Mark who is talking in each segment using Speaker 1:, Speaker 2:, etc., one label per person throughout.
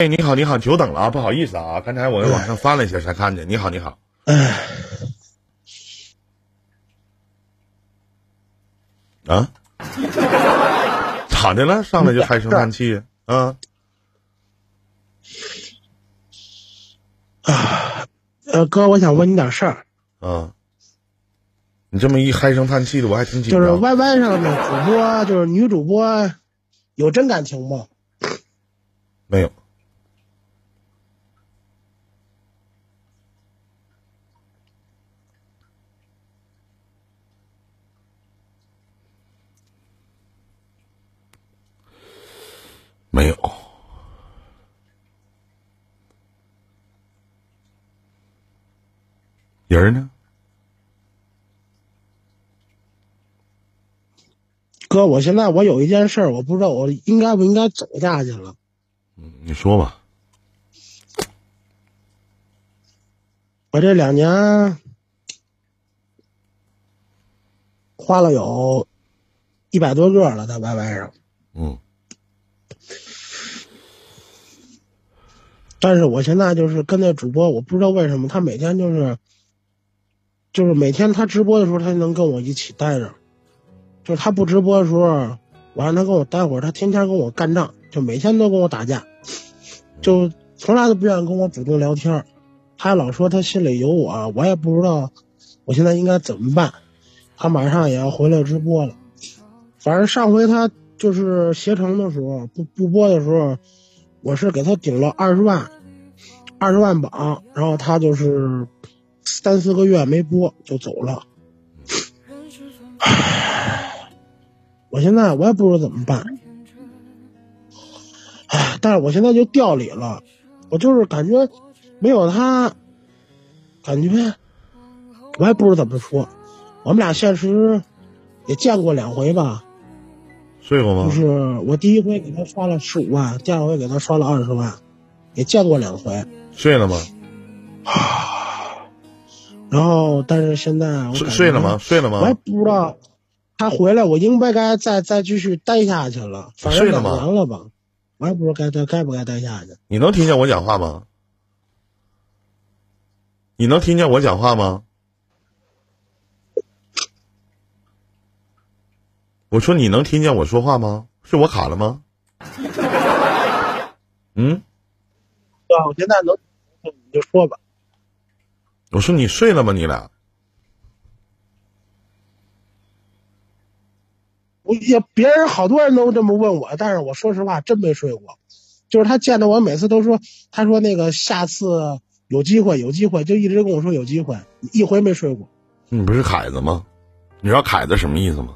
Speaker 1: 哎，你好，你好，久等了啊，不好意思啊，刚才我往上翻了一下才看见。你好，你好。
Speaker 2: 哎，
Speaker 1: 啊？咋的了？上来就唉声叹气？啊？
Speaker 2: 啊，呃，哥，我想问你点事儿。
Speaker 1: 啊？你这么一唉声叹气的，我还挺紧
Speaker 2: 张。就是 Y Y 上的主播，就是女主播，有真感情吗？
Speaker 1: 没有。没有。人呢？
Speaker 2: 哥，我现在我有一件事，我不知道我应该不应该走下去了。
Speaker 1: 嗯，你说吧。
Speaker 2: 我这两年花了有一百多个了，在 YY 上。
Speaker 1: 嗯。
Speaker 2: 但是我现在就是跟那主播，我不知道为什么他每天就是，就是每天他直播的时候，他就能跟我一起待着，就是他不直播的时候，我让他跟我待会儿，他天天跟我干仗，就每天都跟我打架，就从来都不愿意跟我主动聊天，他老说他心里有我，我也不知道我现在应该怎么办。他马上也要回来直播了，反正上回他就是携程的时候不不播的时候。我是给他顶了二十万，二十万榜，然后他就是三四个月没播就走了。我现在我也不知道怎么办，唉，但是我现在就掉里了，我就是感觉没有他，感觉我也不知道怎么说。我们俩现实也见过两回吧。
Speaker 1: 睡过吗？
Speaker 2: 就是我第一回给他刷了十五万，第二回给他刷了二十万，也见过两回。
Speaker 1: 睡了吗？
Speaker 2: 然后，但是现在我
Speaker 1: 睡了吗？睡了吗？
Speaker 2: 我也不知道，他回来我应该该再再继续待下去了。
Speaker 1: 睡了吗？
Speaker 2: 完了吧？我也不知道该待该不该待下去。
Speaker 1: 你能听见我讲话吗？你能听见我讲话吗？我说你能听见我说话吗？是我卡了吗？嗯，
Speaker 2: 啊我现在能，你就说吧。
Speaker 1: 我说你睡了吗？你俩？
Speaker 2: 我也别人好多人都这么问我，但是我说实话真没睡过。就是他见到我每次都说，他说那个下次有机会，有机会，就一直跟我说有机会，一回没睡过。
Speaker 1: 你不是凯子吗？你知道凯子什么意思吗？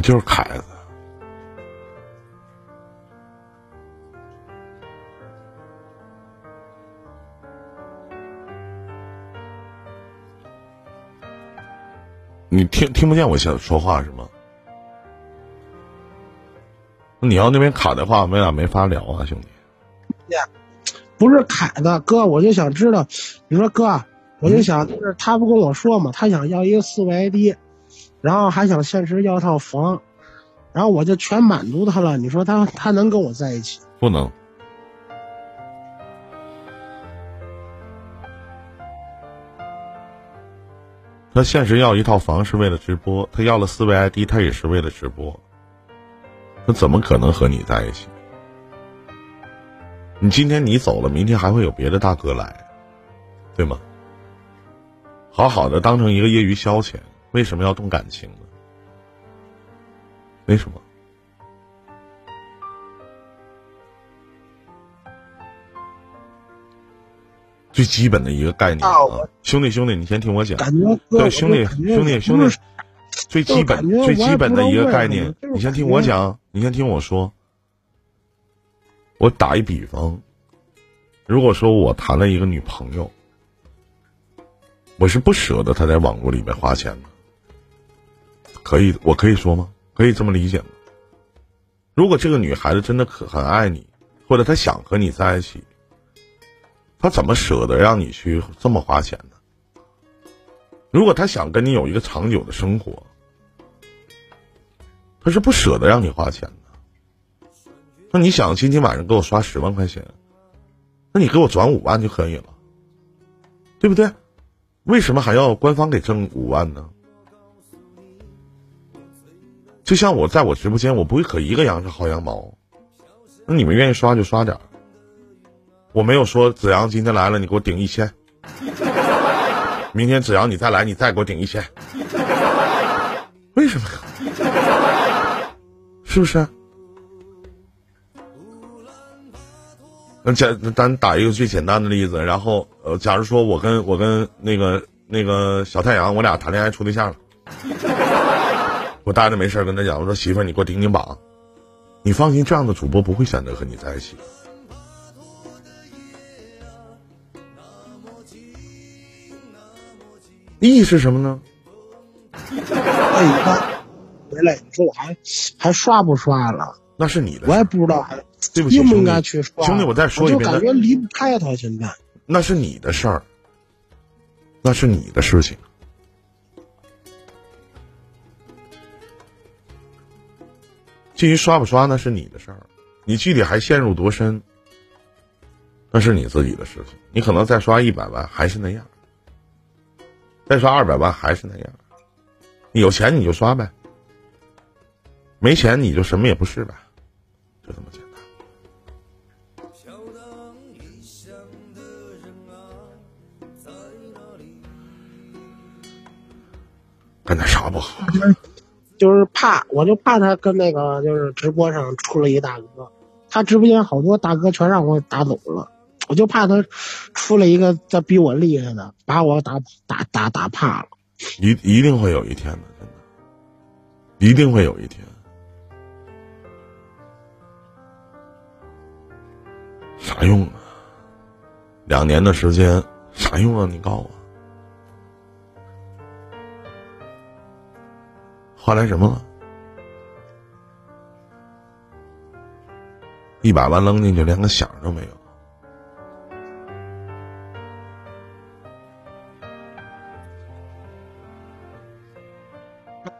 Speaker 1: 你就是凯子，你听听不见我现在说话是吗？你要那边卡的话，我们俩没法聊啊，兄弟。
Speaker 2: 不是凯子哥，我就想知道，你说哥，我就想就是他不跟我说嘛，他想要一个四维 ID。然后还想现实要套房，然后我就全满足他了。你说他他能跟我在一起？
Speaker 1: 不能。他现实要一套房是为了直播，他要了四位 ID，他也是为了直播。他怎么可能和你在一起？你今天你走了，明天还会有别的大哥来，对吗？好好的当成一个业余消遣。为什么要动感情呢？为什么？最基本的一个概念啊，兄弟兄弟，你先听我讲。对，兄弟兄弟兄弟，最基本最基本的一个概念，你先听我讲，你先听我说。我打一比方，如果说我谈了一个女朋友，我是不舍得她在网络里面花钱的。可以，我可以说吗？可以这么理解吗？如果这个女孩子真的可很爱你，或者她想和你在一起，她怎么舍得让你去这么花钱呢？如果她想跟你有一个长久的生活，她是不舍得让你花钱的。那你想今天晚上给我刷十万块钱，那你给我转五万就可以了，对不对？为什么还要官方给挣五万呢？就像我在我直播间，我不会可一个羊是薅羊毛。那你们愿意刷就刷点儿，我没有说子阳今天来了你给我顶一千。明天只要你再来，你再给我顶一千，为什么？是不是？那简咱打一个最简单的例子，然后呃，假如说我跟我跟那个那个小太阳，我俩谈恋爱处对象了，我待着没事跟他讲，我说媳妇儿，你给我顶顶榜，你放心，这样的主播不会选择和你在一起。意义是什么呢？
Speaker 2: 哎，你看，回来，你说我还还刷不刷了？
Speaker 1: 那是你的，
Speaker 2: 我也不知道，还
Speaker 1: 对不起，
Speaker 2: 应不应该去刷？
Speaker 1: 兄弟，我再说一遍，
Speaker 2: 就感觉离不开他现在。
Speaker 1: 那是你的事儿，那是你的事情。至于刷不刷，那是你的事儿。你具体还陷入多深，那是你自己的事情。你可能再刷一百万，还是那样。再刷二百万还是那样，有钱你就刷呗，没钱你就什么也不是呗，就这么简单。干点啥不好？
Speaker 2: 就是怕，我就怕他跟那个就是直播上出了一大哥，他直播间好多大哥全让我打走了。我就怕他出了一个再比我厉害的，把我打打打打怕了。
Speaker 1: 一一定会有一天的，真的，一定会有一天。啥用啊？两年的时间，啥用啊？你告诉我，换来什么了？一百万扔进去，连个响都没有。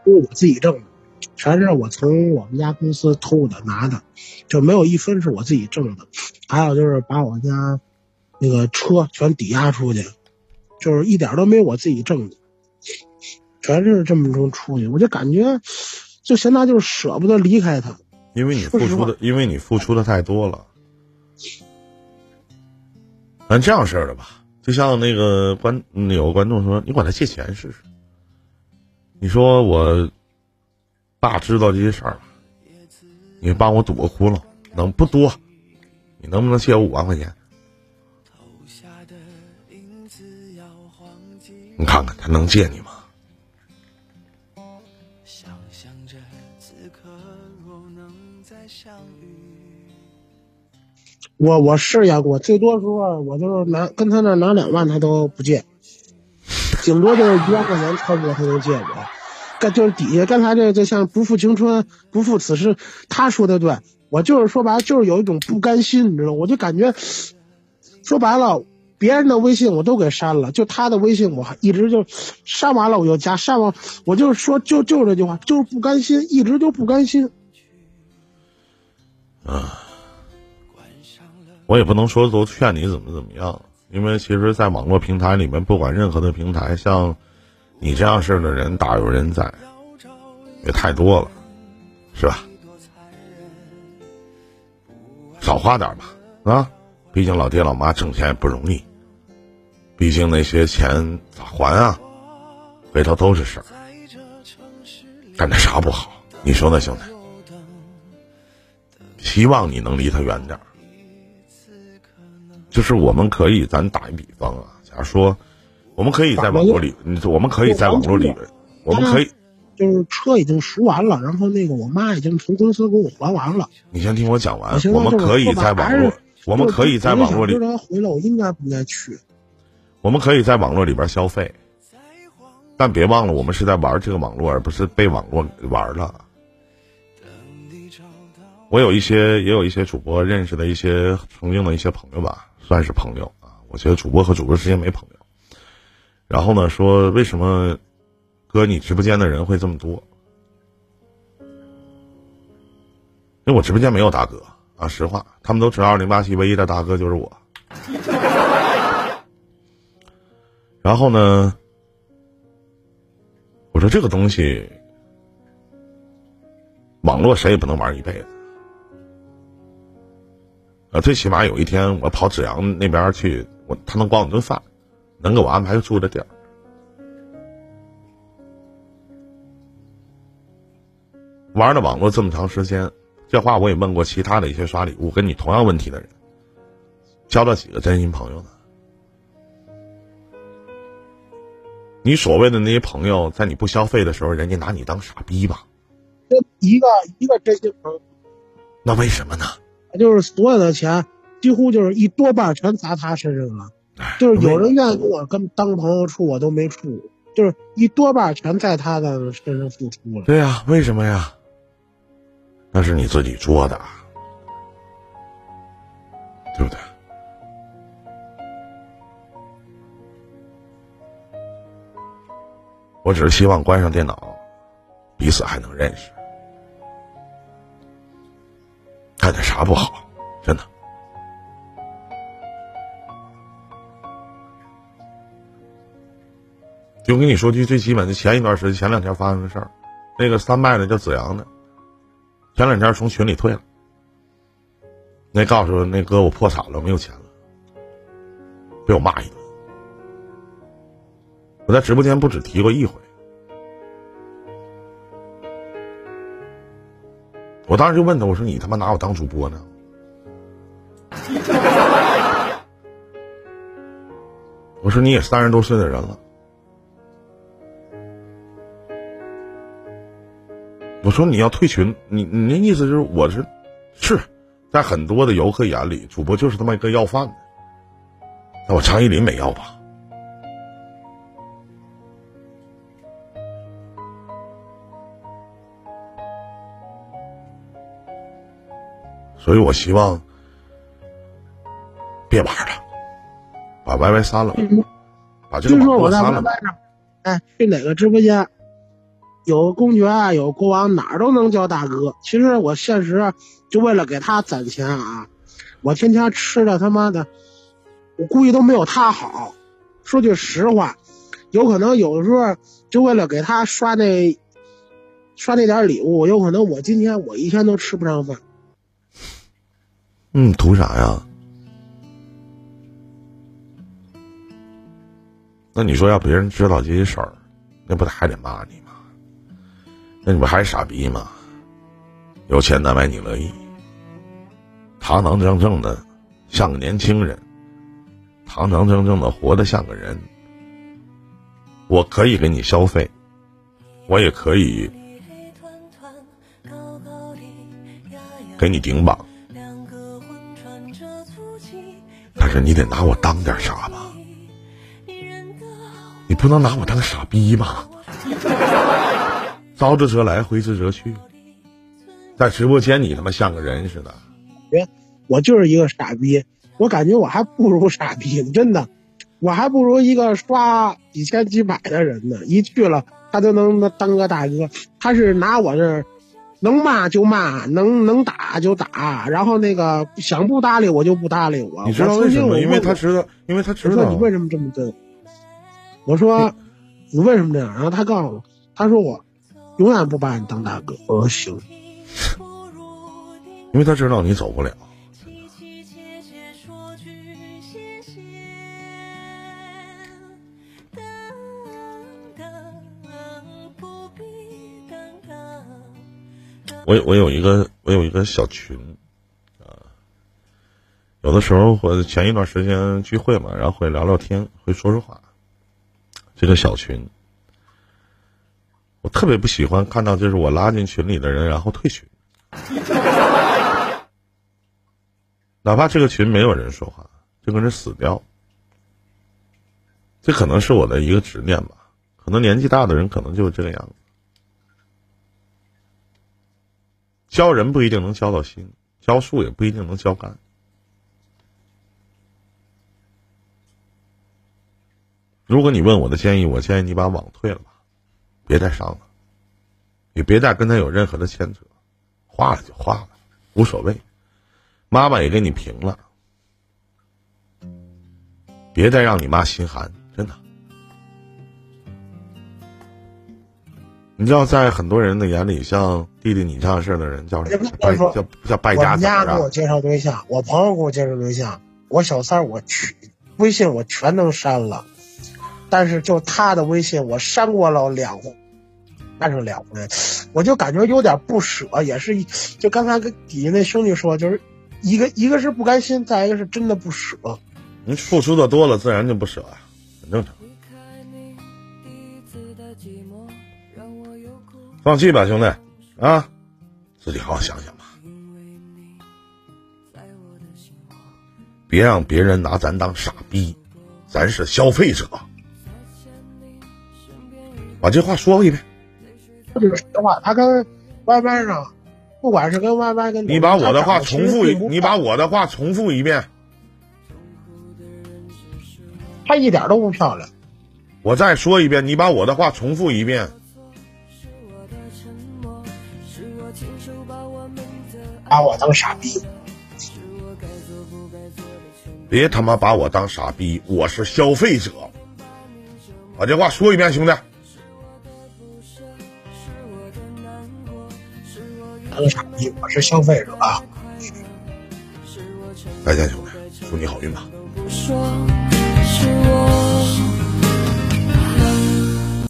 Speaker 2: 都是我自己挣的，全是我从我们家公司偷的拿的，就没有一分是我自己挣的。还有就是把我家那个车全抵押出去，就是一点都没有我自己挣的，全是这么种出去。我就感觉，就现在就是舍不得离开他，
Speaker 1: 因为你付出的，因为你付出的太多了。咱这样式的吧，就像那个观有个观众说，你管他借钱试试。你说我爸知道这些事儿了，你帮我堵个窟窿，能不多？你能不能借我五万块钱？你看看他能借你吗？
Speaker 2: 我我试验过，最多时候我就是拿跟他那拿两万，他都不借。顶多就是一万块钱，差不多他能借我。干就是底下刚才这就像不负青春不负此时，他说的对，我就是说白了就是有一种不甘心，你知道我就感觉说白了，别人的微信我都给删了，就他的微信我还一直就删完了我就加，删完我就是说就就这句话，就是不甘心，一直就不甘心。
Speaker 1: 啊，我也不能说都劝你怎么怎么样。因为其实，在网络平台里面，不管任何的平台，像你这样式的人大有人在，也太多了，是吧？少花点吧，啊！毕竟老爹老妈挣钱也不容易，毕竟那些钱咋还啊？回头都是事儿。干点啥不好？你说呢，兄弟？希望你能离他远点儿。就是我们可以，咱打一比方啊，假如说，我们可以在网络里，我们可以在网络里边，我们可以，
Speaker 2: 就是车已经赎完了，然后那个我妈已经从公司给我还完了。
Speaker 1: 你先听我讲完，我们可以在网络，我们可以在网络里。
Speaker 2: 回来，我应该不应该去？
Speaker 1: 我们可以在网络里边消费，但别忘了，我们是在玩这个网络，而不是被网络玩了。我有一些，也有一些主播认识的一些曾经的一些朋友吧。算是朋友啊，我觉得主播和主播之间没朋友。然后呢，说为什么哥你直播间的人会这么多？因为我直播间没有大哥啊，实话，他们都知道二零八七唯一的大哥就是我。然后呢，我说这个东西，网络谁也不能玩一辈子。呃，最起码有一天我跑沈阳那边去，我他能管我顿饭，能给我安排住的地儿。玩了网络这么长时间，这话我也问过其他的一些刷礼物跟你同样问题的人，交到几个真心朋友呢？你所谓的那些朋友，在你不消费的时候，人家拿你当傻逼吧？
Speaker 2: 就一个一个真心朋友，
Speaker 1: 那为什么呢？
Speaker 2: 就是所有的钱，几乎就是一多半全砸他身上了。就是有人愿意跟我跟当朋友处，我都没处，就是一多半全在他的身上付出了。
Speaker 1: 对呀，为什么呀？那是你自己做的，对不对？我只是希望关上电脑，彼此还能认识。干点啥不好？真的。就跟你说句最基本的，前一段时间前两天发生的事儿，那个三麦的叫子阳的，前两天从群里退了。那告诉那哥我破产了，没有钱了，被我骂一顿。我在直播间不止提过一回。我当时就问他，我说：“你他妈拿我当主播呢？”我说：“你也三十多岁的人了。”我说：“你要退群，你你那意思就是我是是在很多的游客眼里，主播就是他妈一个要饭的。那我张一林没要吧？”所以我希望别玩了，把 YY 删了，把这个
Speaker 2: 网络
Speaker 1: 删了。
Speaker 2: 哎，去哪个直播间，有公爵，啊有国王，哪儿都能叫大哥。其实我现实就为了给他攒钱啊，我天天吃的他妈的，我估计都没有他好。说句实话，有可能有的时候就为了给他刷那刷那点礼物，有可能我今天我一天都吃不上饭。
Speaker 1: 嗯，图啥呀？那你说要别人知道这些事儿，那不还得骂你吗？那你不还是傻逼吗？有钱难买你乐意，堂堂正正的像个年轻人，堂堂正正的活得像个人。我可以给你消费，我也可以给你顶榜。是你得拿我当点啥吧？你不能拿我当傻逼吧？招之则来，挥之则去。在直播间你他妈像个人似的。
Speaker 2: 别，我就是一个傻逼。我感觉我还不如傻逼呢，真的，我还不如一个刷几千几百的人呢。一去了，他都能当个大哥。他是拿我这。能骂就骂，能能打就打，然后那个想不搭理我就不搭理我。
Speaker 1: 你知道为什么？因为他知道，因为他知道。
Speaker 2: 你为什么这么对？我说你为什么这样？然后他告诉我，他说我永远不把你当大哥。我说行。
Speaker 1: 因为他知道你走不了。我我有一个我有一个小群，啊，有的时候我前一段时间聚会嘛，然后会聊聊天，会说说话。这个小群，我特别不喜欢看到就是我拉进群里的人然后退群，哪怕这个群没有人说话，这个人死掉，这可能是我的一个执念吧。可能年纪大的人可能就是这个样子。教人不一定能教到心，教树也不一定能教干。如果你问我的建议，我建议你把网退了吧，别再上了，也别再跟他有任何的牵扯，化了就化了，无所谓。妈妈也给你平了，别再让你妈心寒，真的。你知道，在很多人的眼里，像弟弟你这样事儿的人叫什么？叫叫败家子
Speaker 2: 啊！我给我介绍对象，我朋友给我介绍对象，我小三我去微信我全都删了，但是就他的微信我删过了两回，但是两回，我就感觉有点不舍，也是就刚才跟底下那兄弟说，就是一个一个是不甘心，再一个是真的不舍。
Speaker 1: 你付出的多了，自然就不舍啊，很正常。放弃吧，兄弟，啊，自己好好想想吧，别让别人拿咱当傻逼，咱是消费者。把这话说一遍。
Speaker 2: 这是实话，他跟 YY 上，不管是跟 YY 跟
Speaker 1: 你把我的话重复一，你把我的话重复一遍。
Speaker 2: 他一点都不漂亮。
Speaker 1: 我再说一遍，你把我的话重复一遍。
Speaker 2: 把我当傻逼！
Speaker 1: 别他妈把我当傻逼！我是消费者。把这话说一遍，兄弟。
Speaker 2: 当傻逼！我是消费者。
Speaker 1: 再见，兄弟，祝你好运吧。